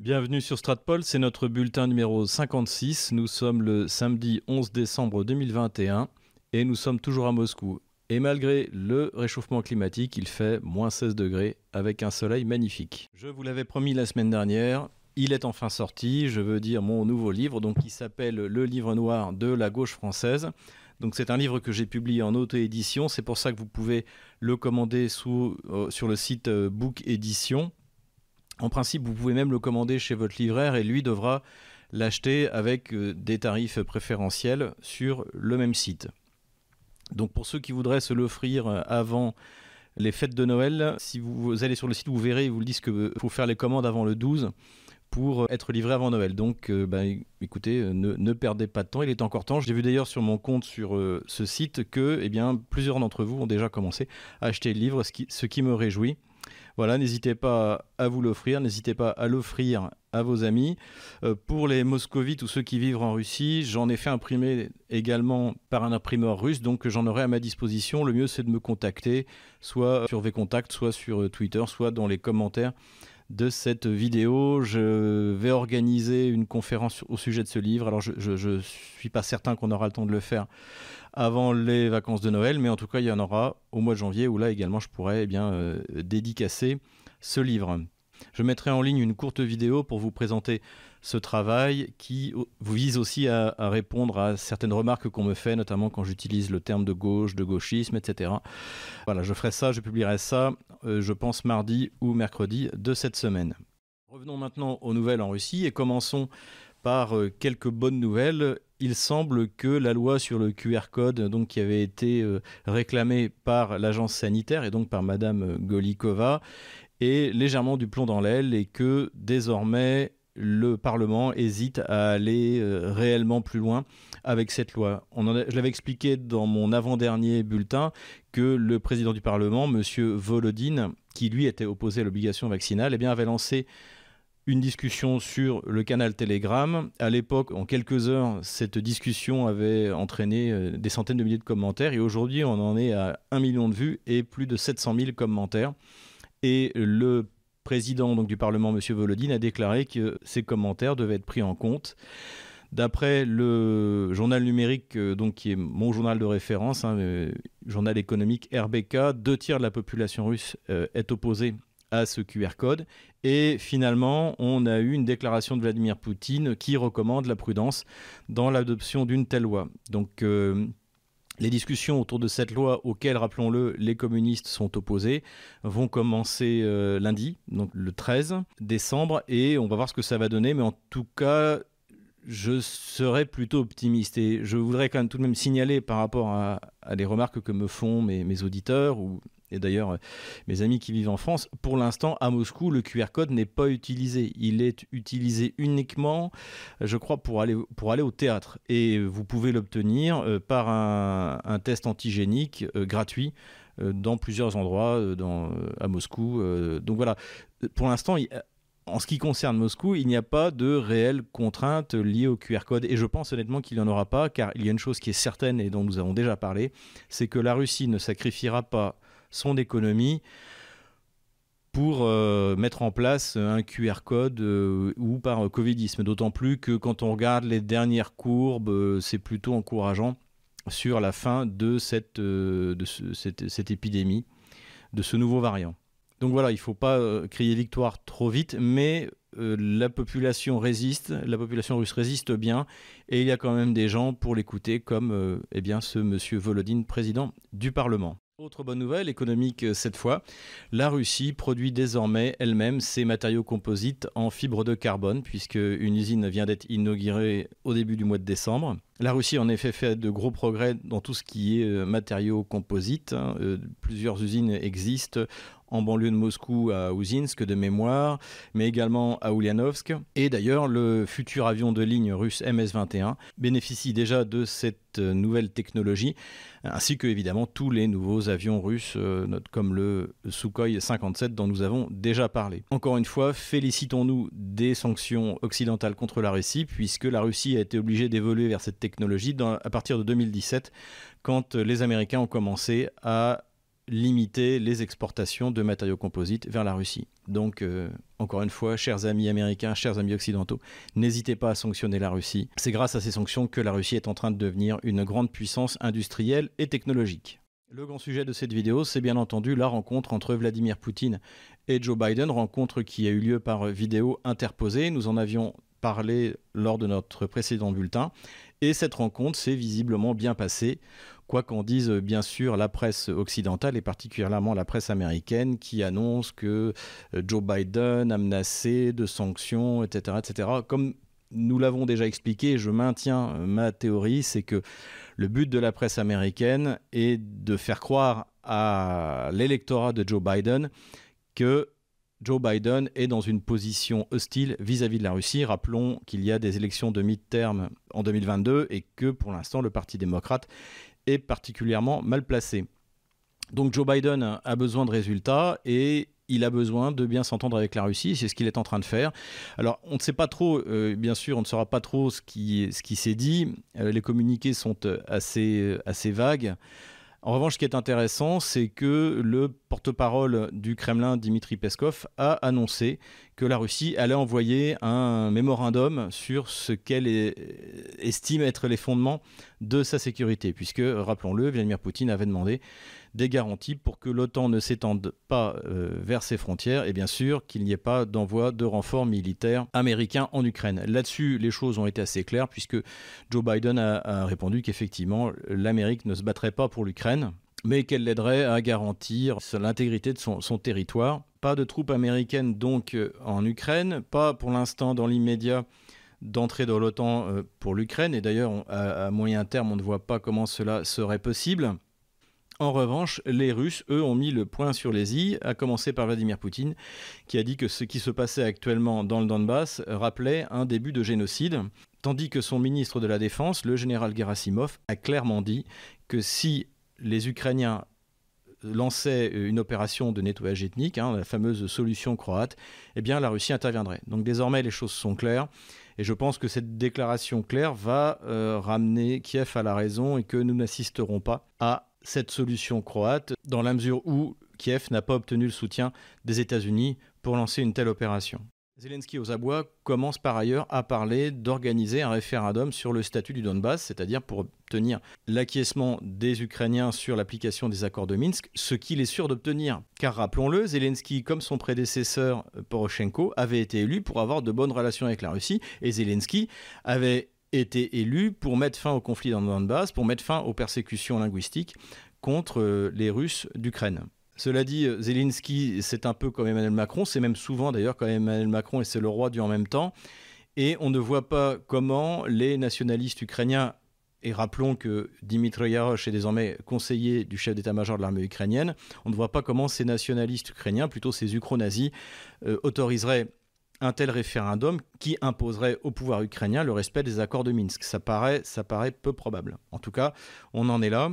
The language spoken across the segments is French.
Bienvenue sur Stratpol, c'est notre bulletin numéro 56. Nous sommes le samedi 11 décembre 2021 et nous sommes toujours à Moscou. Et malgré le réchauffement climatique, il fait moins 16 degrés avec un soleil magnifique. Je vous l'avais promis la semaine dernière, il est enfin sorti, je veux dire mon nouveau livre, donc qui s'appelle Le livre noir de la gauche française. Donc c'est un livre que j'ai publié en auto-édition, c'est pour ça que vous pouvez le commander euh, sur le site euh, Book Edition. En principe, vous pouvez même le commander chez votre libraire et lui devra l'acheter avec euh, des tarifs préférentiels sur le même site. Donc pour ceux qui voudraient se l'offrir euh, avant les fêtes de Noël, si vous allez sur le site, vous verrez, ils vous le disent qu'il faut faire les commandes avant le 12 pour être livré avant Noël. Donc, euh, bah, écoutez, ne, perdez pas de temps, il est encore temps. J'ai vu d'ailleurs sur mon compte sur ce site que eh plusieurs d'entre vous ont déjà commencé à acheter le livre, ce qui me réjouit. Voilà, n'hésitez pas à vous l'offrir, n'hésitez pas à l'offrir à vos amis. Euh, pour les moscovites ou ceux qui vivent en Russie, j'en ai fait imprimer également par un imprimeur russe, donc j'en aurai à ma disposition. Le mieux, c'est de me contacter, soit sur VContact, soit sur euh, Twitter, soit dans les commentaires de cette vidéo. Je vais organiser une conférence au sujet de ce livre. Alors, je ne suis pas certain qu'on aura le temps de le faire avant les vacances de Noël, mais en tout cas, il y en aura au mois de janvier où là également, je pourrais eh bien, euh, dédicacer ce livre. Je mettrai en ligne une courte vidéo pour vous présenter ce travail qui vous vise aussi à, répondre à certaines remarques qu'on me fait, notamment quand j'utilise le terme de gauche, de gauchisme, etc. Voilà, je ferai ça, je publierai ça, euh, je pense mardi ou mercredi de cette semaine. Revenons maintenant aux nouvelles en Russie et commençons par euh, quelques bonnes nouvelles. Il semble que la loi sur le QR code, qui avait été euh, réclamée par l'agence sanitaire et donc par Madame Golikova, est légèrement du plomb dans l'aile et que désormais le Parlement hésite à aller euh, réellement plus loin avec cette loi. Je l'avais expliqué dans mon avant-dernier bulletin que le président du Parlement, M. Volodine, qui lui était opposé à l'obligation vaccinale, eh bien, avait lancé une discussion sur le canal Telegram. À l'époque, en quelques heures, cette discussion avait entraîné euh, des centaines de milliers de commentaires et aujourd'hui, on en est à un million de vues et plus de 700 000 commentaires. Et le président du Parlement, M. Volodine, a déclaré que ces commentaires devaient être pris en compte. D'après le journal numérique, euh, donc, qui est mon journal de référence, hein, le journal économique RBK, deux tiers de la population russe euh, est opposée à ce QR code. Et finalement, on a eu une déclaration de Vladimir Poutine qui recommande la prudence dans l'adoption d'une telle loi. Donc, euh, les discussions autour de cette loi, auxquelles, rappelons-le, les communistes sont opposés, vont commencer euh, lundi, donc le 13 décembre, et on va voir ce que ça va donner. Mais en tout cas, je serais plutôt optimiste. Et je voudrais quand même tout de même signaler par rapport à, les remarques que me font mes, mes auditeurs ou et d'ailleurs mes amis qui vivent en France, pour l'instant à Moscou, le QR code n'est pas utilisé. Il est utilisé uniquement, je crois, pour aller, pour aller au théâtre. Et vous pouvez l'obtenir euh, par un, test antigénique euh, gratuit euh, dans plusieurs endroits dans, à Moscou. donc voilà, pour l'instant, en ce qui concerne Moscou, il n'y a pas de réelles contraintes liées au QR code. Et je pense honnêtement qu'il n'y en aura pas, car il y a une chose qui est certaine et dont nous avons déjà parlé, c'est que la Russie ne sacrifiera pas son économie pour euh, mettre en place un QR code euh, ou par Covidisme. D'autant plus que quand on regarde les dernières courbes, euh, c'est plutôt encourageant sur la fin de, cette, épidémie, de ce nouveau variant. Donc voilà, il ne faut pas crier victoire trop vite, mais la population résiste, la population russe résiste bien, et il y a quand même des gens pour l'écouter, comme eh ce monsieur Volodine, président du Parlement. Autre bonne nouvelle économique euh, cette fois, la Russie produit désormais elle-même ses matériaux composites en fibre de carbone puisque une usine vient d'être inaugurée au début du mois de décembre. La Russie en effet fait de gros progrès dans tout ce qui est euh, matériaux composites. Hein. Euh, plusieurs usines existent en banlieue de Moscou à Ouzinsk de mémoire, mais également à Ulyanovsk. Et d'ailleurs, le futur avion de ligne russe MS-21 bénéficie déjà de cette nouvelle technologie, ainsi que évidemment tous les nouveaux avions russes euh, comme le Sukhoi 57 dont nous avons déjà parlé. Encore une fois, félicitons-nous des sanctions occidentales contre la Russie, puisque la Russie a été obligée d'évoluer vers cette technologie à partir de 2017, quand les Américains ont commencé à limiter les exportations de matériaux composites vers la Russie. Donc, euh, encore une fois, chers amis américains, chers amis occidentaux, n'hésitez pas à sanctionner la Russie. C'est grâce à ces sanctions que la Russie est en train de devenir une grande puissance industrielle et technologique. Le grand sujet de cette vidéo, c'est bien entendu la rencontre entre Vladimir Poutine et Joe Biden, rencontre qui a eu lieu par vidéo interposée. Nous en avions parlé lors de notre précédent bulletin. Et cette rencontre s'est visiblement bien passée, quoi qu'en dise bien sûr la presse occidentale et particulièrement la presse américaine qui annonce que euh, Joe Biden a menacé de sanctions, etc. etc. Comme nous l'avons déjà expliqué, je maintiens ma théorie, c'est que le but de la presse américaine est de faire croire à l'électorat de Joe Biden que Joe Biden est dans une position hostile vis-à-vis de la Russie. Rappelons qu'il y a des élections de mi-terme en 2022 et que pour l'instant le Parti démocrate particulièrement mal placé. Donc Joe Biden a besoin de résultats et il a besoin de bien s'entendre avec la Russie, c'est ce qu'il est en train de faire. Alors on ne sait pas trop, euh, bien sûr, on ne saura pas trop ce qui, ce qui s'est dit, euh, les communiqués sont euh, assez, assez vagues. En revanche, ce qui est intéressant, c'est que le porte-parole du Kremlin, Dimitri Peskov, a annoncé que la Russie allait envoyer un mémorandum sur ce qu'elle estime être les fondements de sa sécurité, puisque, rappelons-le, Vladimir Poutine avait demandé des garanties pour que l'OTAN ne s'étende pas euh, vers ses frontières et bien sûr qu'il n'y ait pas d'envoi de renforts militaires américains en Ukraine. Là-dessus, les choses ont été assez claires puisque Joe Biden a, répondu qu'effectivement l'Amérique ne se battrait pas pour l'Ukraine mais qu'elle l'aiderait à garantir l'intégrité de son, territoire. Pas de troupes américaines donc euh, en Ukraine, pas pour l'instant dans l'immédiat d'entrer dans l'OTAN euh, pour l'Ukraine, et d'ailleurs à, moyen terme on ne voit pas comment cela serait possible. En revanche, les Russes, eux, ont mis le point sur les i, à commencer par Vladimir Poutine, qui a dit que ce qui se passait actuellement dans le Donbass rappelait un début de génocide, tandis que son ministre de la Défense, le général Gerasimov, a clairement dit que si les Ukrainiens lançaient une opération de nettoyage ethnique, hein, la fameuse solution croate, eh bien la Russie interviendrait. Donc désormais les choses sont claires. Et je pense que cette déclaration claire va euh, ramener Kiev à la raison et que nous n'assisterons pas à cette solution croate, dans la mesure où Kiev n'a pas obtenu le soutien des États-Unis pour lancer une telle opération. Zelensky aux abois commence par ailleurs à parler d'organiser un référendum sur le statut du Donbass, c'est-à-dire pour obtenir l'acquiescement des Ukrainiens sur l'application des accords de Minsk, ce qu'il est sûr d'obtenir. Car rappelons-le, Zelensky, comme son prédécesseur Poroshenko, avait été élu pour avoir de bonnes relations avec la Russie, et Zelensky avait été élu pour mettre fin au conflit dans le Donbass, pour mettre fin aux persécutions linguistiques contre euh, les Russes d'Ukraine. Cela dit, euh, Zelensky, c'est un peu comme Emmanuel Macron, c'est même souvent d'ailleurs comme Emmanuel Macron et c'est le roi du en même temps. Et on ne voit pas comment les nationalistes ukrainiens, et rappelons que Dimitri Yarosh est désormais conseiller du chef d'état-major de l'armée ukrainienne, on ne voit pas comment ces nationalistes ukrainiens, plutôt ces ukro-nazis, euh, autoriseraient un tel référendum qui imposerait au pouvoir ukrainien le respect des accords de Minsk. Ça paraît, peu probable. En tout cas, on en est là.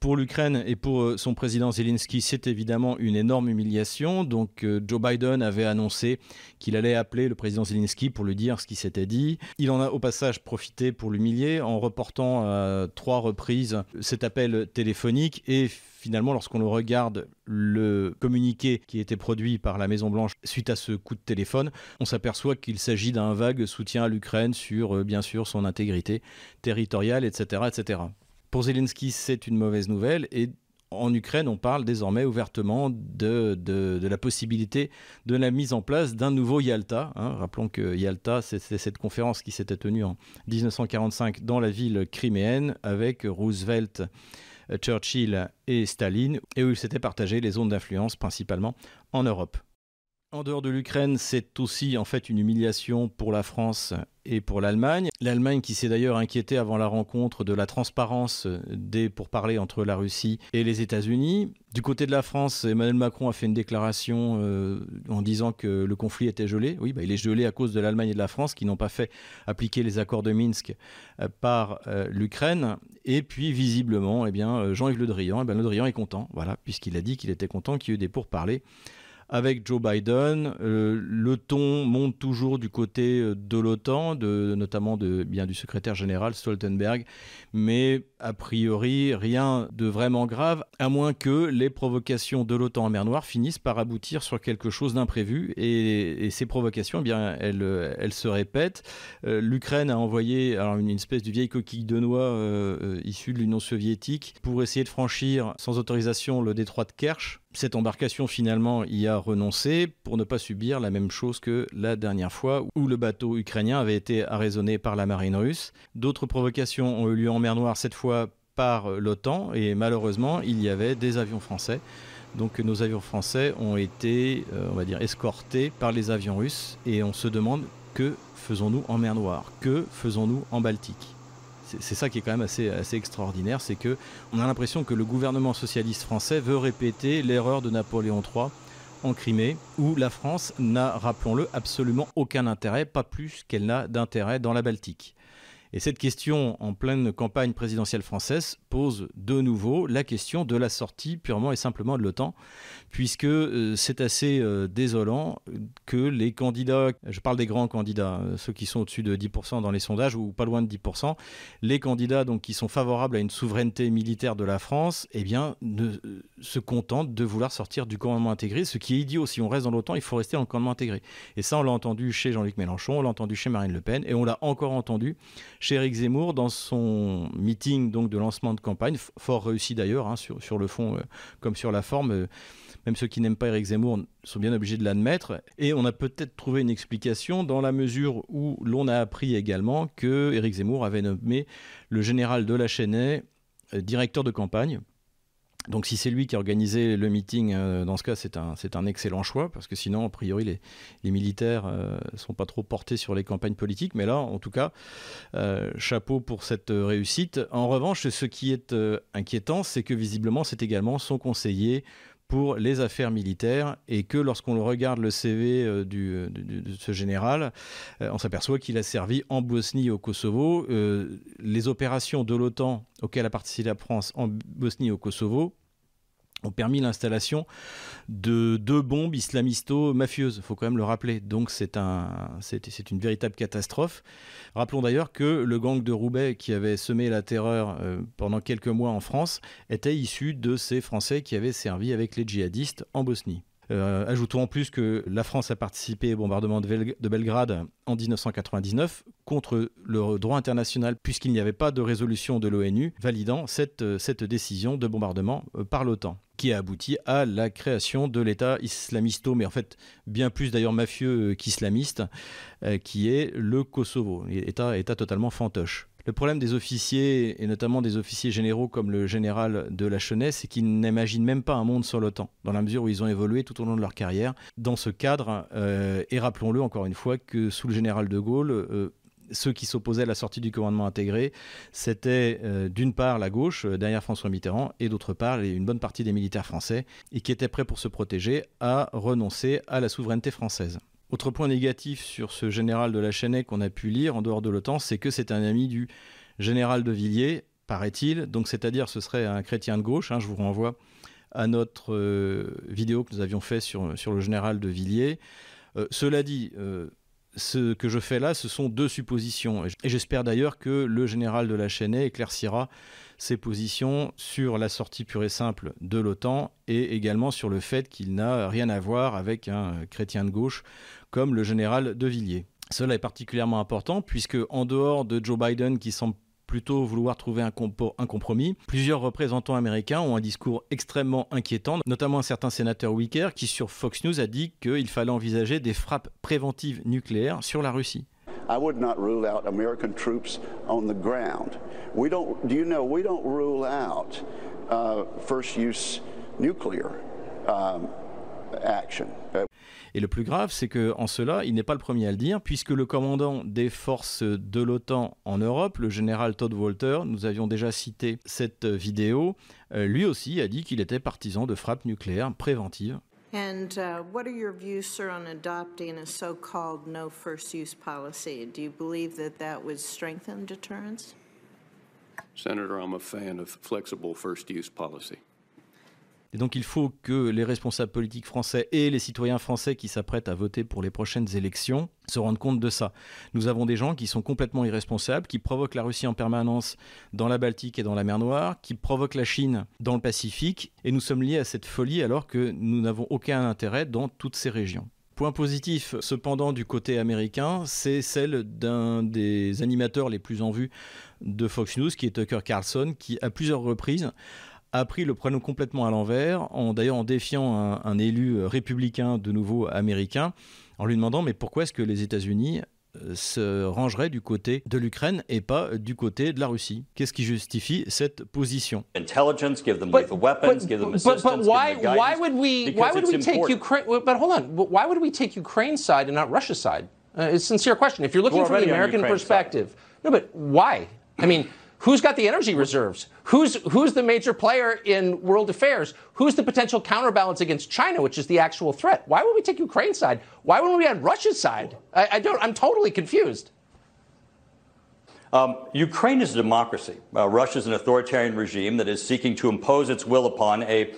Pour l'Ukraine et pour euh, son président Zelensky, c'est évidemment une énorme humiliation. Donc euh, Joe Biden avait annoncé qu'il allait appeler le président Zelensky pour lui dire ce qui s'était dit. Il en a au passage profité pour l'humilier en reportant à trois reprises cet appel téléphonique et finalement, lorsqu'on le regarde, le communiqué qui été produit par la Maison-Blanche suite à ce coup de téléphone, on s'aperçoit qu'il s'agit d'un vague soutien à l'Ukraine sur, euh, bien sûr, son intégrité territoriale, etc. Pour Zelensky, c'est une mauvaise nouvelle et en Ukraine, on parle désormais ouvertement de, la possibilité de la mise en place d'un nouveau Yalta. Hein. Rappelons que Yalta, c'est cette conférence qui s'était tenue en 1945 dans la ville criméenne avec Roosevelt, Churchill et Staline, et où ils s'étaient partagés les zones d'influence, principalement en Europe. En dehors de l'Ukraine, c'est aussi en fait une humiliation pour la France et pour l'Allemagne. L'Allemagne qui s'est d'ailleurs inquiétée avant la rencontre de la transparence des pourparlers entre la Russie et les États-Unis. Du côté de la France, Emmanuel Macron a fait une déclaration euh, en disant que le conflit était gelé. Oui, bah, il est gelé à cause de l'Allemagne et de la France qui n'ont pas fait appliquer les accords de Minsk euh, par euh, l'Ukraine. Et puis visiblement, eh Jean-Yves Le Drian, eh Le Drian est content, voilà, puisqu'il a dit qu'il était content qu'il y ait eu des pourparlers avec Joe Biden. Euh, le ton monte toujours du côté euh, de l'OTAN, notamment de, bien du secrétaire général Stoltenberg, mais a priori rien de vraiment grave, à moins que les provocations de l'OTAN en mer Noire finissent par aboutir sur quelque chose d'imprévu. Et, ces provocations, eh bien, elles, se répètent. Euh, L'Ukraine a envoyé alors, une, espèce de vieille coquille de noix issue de l'Union soviétique pour essayer de franchir sans autorisation le détroit de Kerch cette embarcation finalement y a renoncé pour ne pas subir la même chose que la dernière fois où le bateau ukrainien avait été arraisonné par la marine russe. D'autres provocations ont eu lieu en mer Noire, cette fois par l'OTAN, et malheureusement il y avait des avions français. Donc nos avions français ont été, euh, on va dire, escortés par les avions russes, et on se demande que faisons-nous en mer Noire Que faisons-nous en Baltique c'est ça qui est quand même assez, assez extraordinaire, c'est que on a l'impression que le gouvernement socialiste français veut répéter l'erreur de Napoléon III en Crimée, où la France n'a, rappelons-le, absolument aucun intérêt, pas plus qu'elle n'a d'intérêt dans la Baltique. Et cette question en pleine campagne présidentielle française pose de nouveau la question de la sortie purement et simplement de l'OTAN, puisque euh, c'est assez euh, désolant que les candidats, je parle des grands candidats, euh, ceux qui sont au-dessus de 10% dans les sondages ou pas loin de 10%, les candidats donc qui sont favorables à une souveraineté militaire de la France, eh bien, se contentent de vouloir sortir du commandement intégré, ce qui est idiot. Si on reste dans l'OTAN, il faut rester dans le commandement intégré. Et ça, on l'a entendu chez Jean-Luc Mélenchon, on l'a entendu chez Marine Le Pen, et on l'a encore entendu chez Éric Zemmour dans son meeting donc de lancement de campagne, fort réussi d'ailleurs, hein, sur, le fond comme sur la forme même ceux qui n'aiment pas Éric Zemmour sont bien obligés de l'admettre. Et on a peut-être trouvé une explication dans la mesure où l'on a appris également que Éric Zemmour avait nommé le général de la Chênaie euh, directeur de campagne. Donc si c'est lui qui a organisé le meeting, euh, dans ce cas, c'est un, excellent choix, parce que sinon, a priori, les, militaires ne euh, sont pas trop portés sur les campagnes politiques. Mais là, en tout cas, chapeau pour cette réussite. En revanche, ce qui est inquiétant, c'est que visiblement, c'est également son conseiller pour les affaires militaires et que lorsqu'on regarde le CV euh, du, de, ce général, euh, on s'aperçoit qu'il a servi en Bosnie et au Kosovo. Euh, les opérations de l'OTAN auxquelles a participé la France en Bosnie et au Kosovo ont permis l'installation de deux bombes islamisto-mafieuses, il faut quand même le rappeler. Donc c'est un, c'est une véritable catastrophe. Rappelons d'ailleurs que le gang de Roubaix qui avait semé la terreur euh, pendant quelques mois en France était issu de ces Français qui avaient servi avec les djihadistes en Bosnie. Euh, ajoutons en plus que la France a participé au bombardement de, Belgrade en 1999 contre le droit international puisqu'il n'y avait pas de résolution de l'ONU validant cette, euh, décision de bombardement euh, par l'OTAN qui a abouti à la création de l'État islamisto, mais en fait bien plus d'ailleurs mafieux qu'islamiste, qui est le Kosovo, État totalement fantoche. Le problème des officiers, et notamment des officiers généraux comme le général de la Chenet, c'est qu'ils n'imaginent même pas un monde sur l'OTAN, dans la mesure où ils ont évolué tout au long de leur carrière dans ce cadre. Euh, et rappelons-le encore une fois que sous le général de Gaulle, euh, ceux qui s'opposaient à la sortie du commandement intégré, c'était euh, d'une part la gauche, derrière François Mitterrand, et d'autre part une bonne partie des militaires français, et qui étaient prêts pour se protéger à renoncer à la souveraineté française. Autre point négatif sur ce général de la Chênaie qu'on a pu lire en dehors de l'OTAN, c'est que c'est un ami du général de Villiers, paraît-il. Donc, c'est-à-dire, ce serait un chrétien de gauche. Hein, je vous renvoie à notre euh, vidéo que nous avions fait sur, le général de Villiers. Euh, cela dit, euh, ce que je fais là, ce sont deux suppositions. Et j'espère d'ailleurs que le général de la Chênaie éclaircira ses positions sur la sortie pure et simple de l'OTAN et également sur le fait qu'il n'a rien à voir avec un chrétien de gauche comme le général de Villiers. Cela est particulièrement important puisque en dehors de Joe Biden qui semble plutôt vouloir trouver un, compromis. Plusieurs représentants américains ont un discours extrêmement inquiétant, notamment un certain sénateur Wicker qui sur Fox News a dit qu'il fallait envisager des frappes préventives nucléaires sur la Russie. I would not rule out American troops on the ground. We don't, do you know, we don't rule out uh, first use nuclear um, action. Et le plus grave, c'est que en cela, il n'est pas le premier à le dire, puisque le commandant des forces de l'OTAN en Europe, le général Todd Walter, nous avions déjà cité cette vidéo, euh, lui aussi a dit qu'il était partisan de frappes nucléaires préventives. And uh, what are your views, sir, on adopting a so-called no first use policy? Do you believe that that would strengthen deterrence? Senator, I'm a fan of flexible first use policy. Et donc il faut que les responsables politiques français et les citoyens français qui s'apprêtent à voter pour les prochaines élections se rendent compte de ça. Nous avons des gens qui sont complètement irresponsables, qui provoquent la Russie en permanence dans la Baltique et dans la mer Noire, qui provoquent la Chine dans le Pacifique, et nous sommes liés à cette folie alors que nous n'avons aucun intérêt dans toutes ces régions. Point positif, cependant, du côté américain, c'est celle d'un des animateurs les plus en vue de Fox News, qui est Tucker Carlson, qui à plusieurs reprises a pris le problème complètement à l'envers, en d'ailleurs en défiant un, un, élu républicain de nouveau américain, en lui demandant mais pourquoi est-ce que les États-Unis se rangerait du côté de l'Ukraine et pas du côté de la Russie? Qu'est-ce qui justifie cette position? Intelligence, give them lethal weapons, give them assistance, but, but why, why would we why would we take Ukraine? But hold on, why would we take Ukraine's side and not Russia's side? Uh, it's a sincere question. If you're looking from the American perspective, side. no, but why? I mean. Who's got the energy reserves? Who's, who's the major player in world affairs? Who's the potential counterbalance against China, which is the actual threat? Why would we take Ukraine's side? Why wouldn't we be on Russia's side? I, I don't, I'm totally confused. Um, Ukraine is a democracy. Uh, Russia is an authoritarian regime that is seeking to impose its will upon a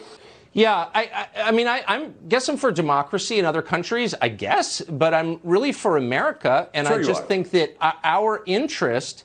yeah, I, I, I, mean, I, am guessing for democracy in other countries, I guess, but I'm really for America, and sure I just think that our interest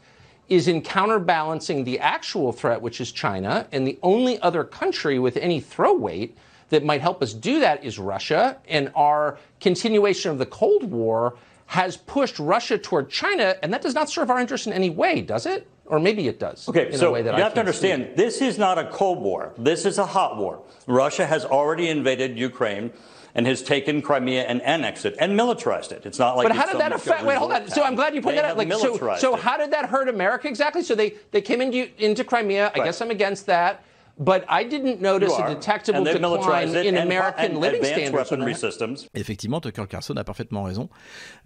is in counterbalancing the actual threat, which is China, and the only other country with any throw weight that might help us do that is Russia. And our continuation of the Cold War has pushed Russia toward China, and that does not serve our interest in any way, does it? Or maybe it does. Okay, so you have to understand this is not a Cold War. This is a hot war. Russia has already invaded Ukraine and has taken Crimea and annexed it and militarized it. It's not like. But how did that affect? Wait, hold on. So I'm glad you pointed that out. Like, so, so how did that hurt America exactly? So they they came into into Crimea. I guess I'm against that. But I didn't notice a detectable decline in American living standards. Effectivement, Tucker Carlson a parfaitement raison.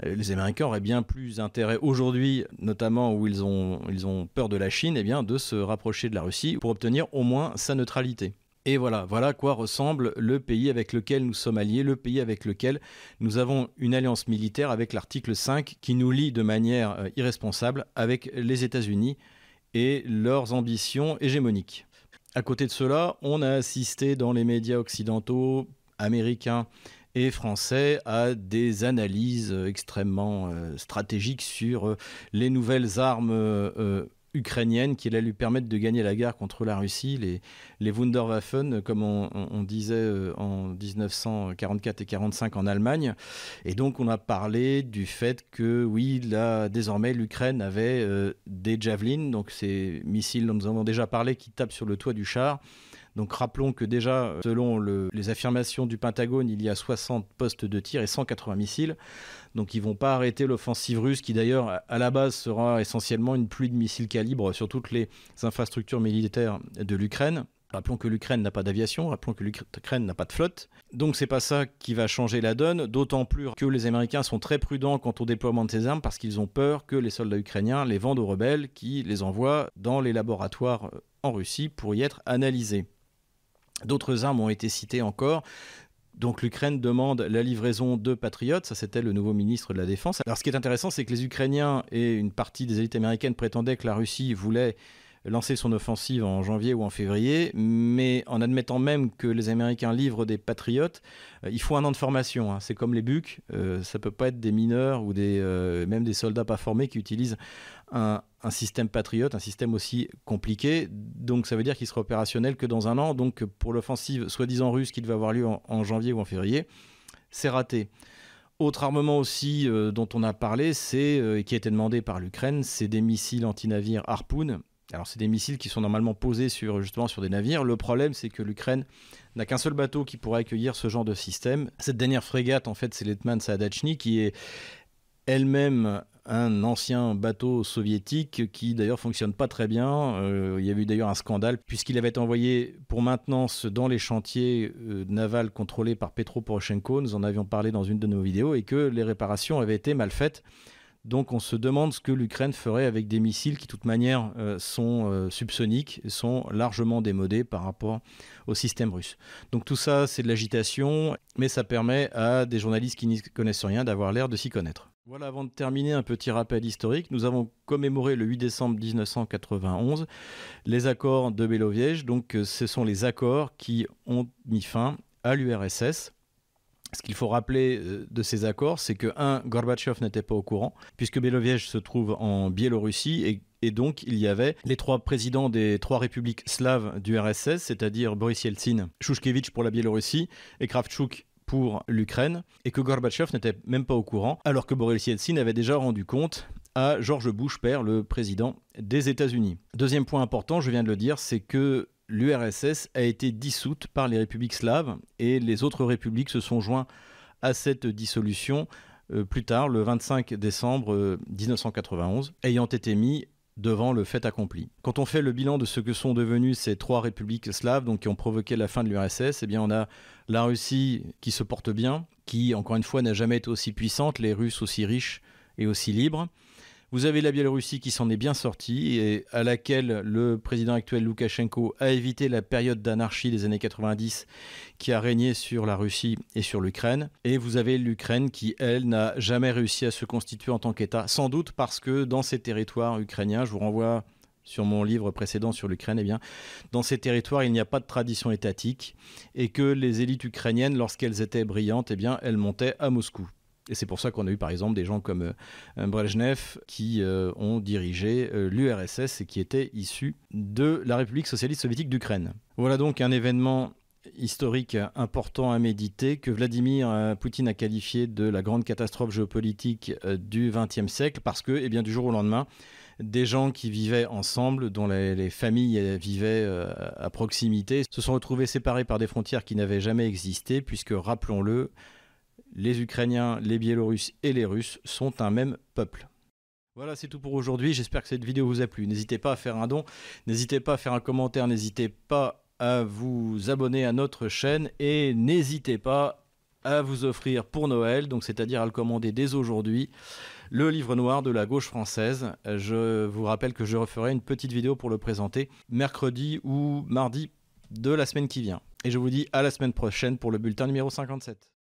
Euh, les Américains auraient bien plus intérêt aujourd'hui, notamment où ils ont, ils ont peur de la Chine, eh bien, de se rapprocher de la Russie pour obtenir au moins sa neutralité. Et voilà, voilà à quoi ressemble le pays avec lequel nous sommes alliés, le pays avec lequel nous avons une alliance militaire avec l'article 5 qui nous lie de manière euh, irresponsable avec les États-Unis et leurs ambitions hégémoniques. À côté de cela, on a assisté dans les médias occidentaux, américains et français à des analyses extrêmement euh, stratégiques sur euh, les nouvelles armes ukrainienne qui allait lui permettre de gagner la guerre contre la Russie, les, Wunderwaffen, comme on, disait euh, en 1944 et 45 en Allemagne. Et donc on a parlé du fait que oui, là, désormais, l'Ukraine avait euh, des Javelin, donc ces missiles dont nous avons déjà parlé, qui tapent sur le toit du char. Donc rappelons que déjà, selon les affirmations du Pentagone, il y a 60 postes de tir et 180 missiles. Donc ils vont pas arrêter l'offensive russe qui d'ailleurs à la base sera essentiellement une pluie de missiles calibre sur toutes les infrastructures militaires de l'Ukraine. Rappelons que l'Ukraine n'a pas d'aviation, rappelons que l'Ukraine n'a pas de flotte. Donc c'est pas ça qui va changer la donne, d'autant plus que les Américains sont très prudents quant au déploiement de ces armes parce qu'ils ont peur que les soldats ukrainiens les vendent aux rebelles qui les envoient dans les laboratoires en Russie pour y être analysés. D'autres armes ont été citées encore. Donc l'Ukraine demande la livraison de patriotes, ça c'était le nouveau ministre de la Défense. Alors ce qui est intéressant, c'est que les Ukrainiens et une partie des élites américaines prétendaient que la Russie voulait lancer son offensive en janvier ou en février, mais en admettant même que les Américains livrent des patriotes, euh, il faut un an de formation. Hein. C'est comme les bucs, euh, ça peut pas être des mineurs ou des, euh, même des soldats pas formés qui utilisent un, système patriote, un système aussi compliqué. Donc ça veut dire qu'il sera opérationnel que dans un an. Donc pour l'offensive soi-disant russe qui devait avoir lieu en, janvier ou en février, c'est raté. Autre armement aussi dont on a parlé, c'est qui a été demandé par l'Ukraine, c'est des missiles anti-navires Harpoon alors c'est des missiles qui sont normalement posés sur, justement sur des navires. Le problème c'est que l'Ukraine n'a qu'un seul bateau qui pourrait accueillir ce genre de système. Cette dernière frégate en fait c'est l'Etman Saadachny qui est elle-même un ancien bateau soviétique qui d'ailleurs fonctionne pas très bien. Euh, il y a eu d'ailleurs un scandale puisqu'il avait été envoyé pour maintenance dans les chantiers euh, navals contrôlés par Petro Poroshenko. Nous en avions parlé dans une de nos vidéos et que les réparations avaient été mal faites. Donc on se demande ce que l'Ukraine ferait avec des missiles qui, de toute manière, euh, sont euh, subsoniques et sont largement démodés par rapport au système russe. Donc tout ça, c'est de l'agitation, mais ça permet à des journalistes qui n'y connaissent rien d'avoir l'air de s'y connaître. Voilà, avant de terminer, un petit rappel historique. Nous avons commémoré le 8 décembre 1991 les accords de Beloviège. Donc, euh, ce sont les accords qui ont mis fin à l'URSS. Ce qu'il faut rappeler euh, de ces accords, c'est que, un, Gorbatchev n'était pas au courant, puisque Beloviège se trouve en Biélorussie et donc, il y avait les trois présidents des trois républiques slaves du RSS, c'est-à-dire Boris Yeltsin, Shushkevich pour la Biélorussie et Kravchuk pour l'Ukraine, et que Gorbatchev n'était même pas au courant, alors que Boris Yeltsin avait déjà rendu compte à George Bush père, le président des États-Unis. Deuxième point important, je viens de le dire, c'est que l'URSS a été dissoute par les républiques slaves et les autres républiques se sont joints à cette dissolution euh, plus tard, le 25 décembre 1991, euh, ayant été mis devant le fait accompli. Quand on fait le bilan de ce que sont devenues ces trois républiques slaves, donc qui ont provoqué la fin de l'URSS, eh on a la Russie qui se porte bien, qui encore une fois n'a jamais été aussi puissante, les Russes aussi riches et aussi libres. Vous avez la Biélorussie qui s'en est bien sortie et à laquelle le président actuel Loukachenko a évité la période d'anarchie des années 90 qui a régné sur la Russie et sur l'Ukraine. Et vous avez l'Ukraine qui, elle, n'a jamais réussi à se constituer en tant qu'État, sans doute parce que dans ces territoires ukrainiens, je vous renvoie sur mon livre précédent sur l'Ukraine, eh bien, dans ces territoires, il n'y a pas de tradition étatique et que les élites ukrainiennes, lorsqu'elles étaient brillantes, eh bien, elles montaient à Moscou. Et c'est pour ça qu'on a eu par exemple des gens comme euh, Brezhnev qui euh, ont dirigé euh, l'URSS et qui étaient issus de la République socialiste soviétique d'Ukraine. Voilà donc un événement historique important à méditer que Vladimir Poutine a qualifié de la grande catastrophe géopolitique du XXe siècle parce que, eh du jour au lendemain, des gens qui vivaient ensemble, dont les familles vivaient à proximité, se sont retrouvés séparés par des frontières qui n'avaient jamais existé, puisque, rappelons-le, les Ukrainiens, les Biélorusses et les Russes sont un même peuple. Voilà, c'est tout pour aujourd'hui. J'espère que cette vidéo vous a plu. N'hésitez pas à faire un don, n'hésitez pas à faire un commentaire, n'hésitez pas à vous abonner à notre chaîne et n'hésitez pas à vous offrir pour Noël, donc c'est-à-dire à le commander dès aujourd'hui, le livre noir de la gauche française. Je vous rappelle que je referai une petite vidéo pour le présenter mercredi ou mardi de la semaine qui vient. Et je vous dis à la semaine prochaine pour le bulletin numéro 57.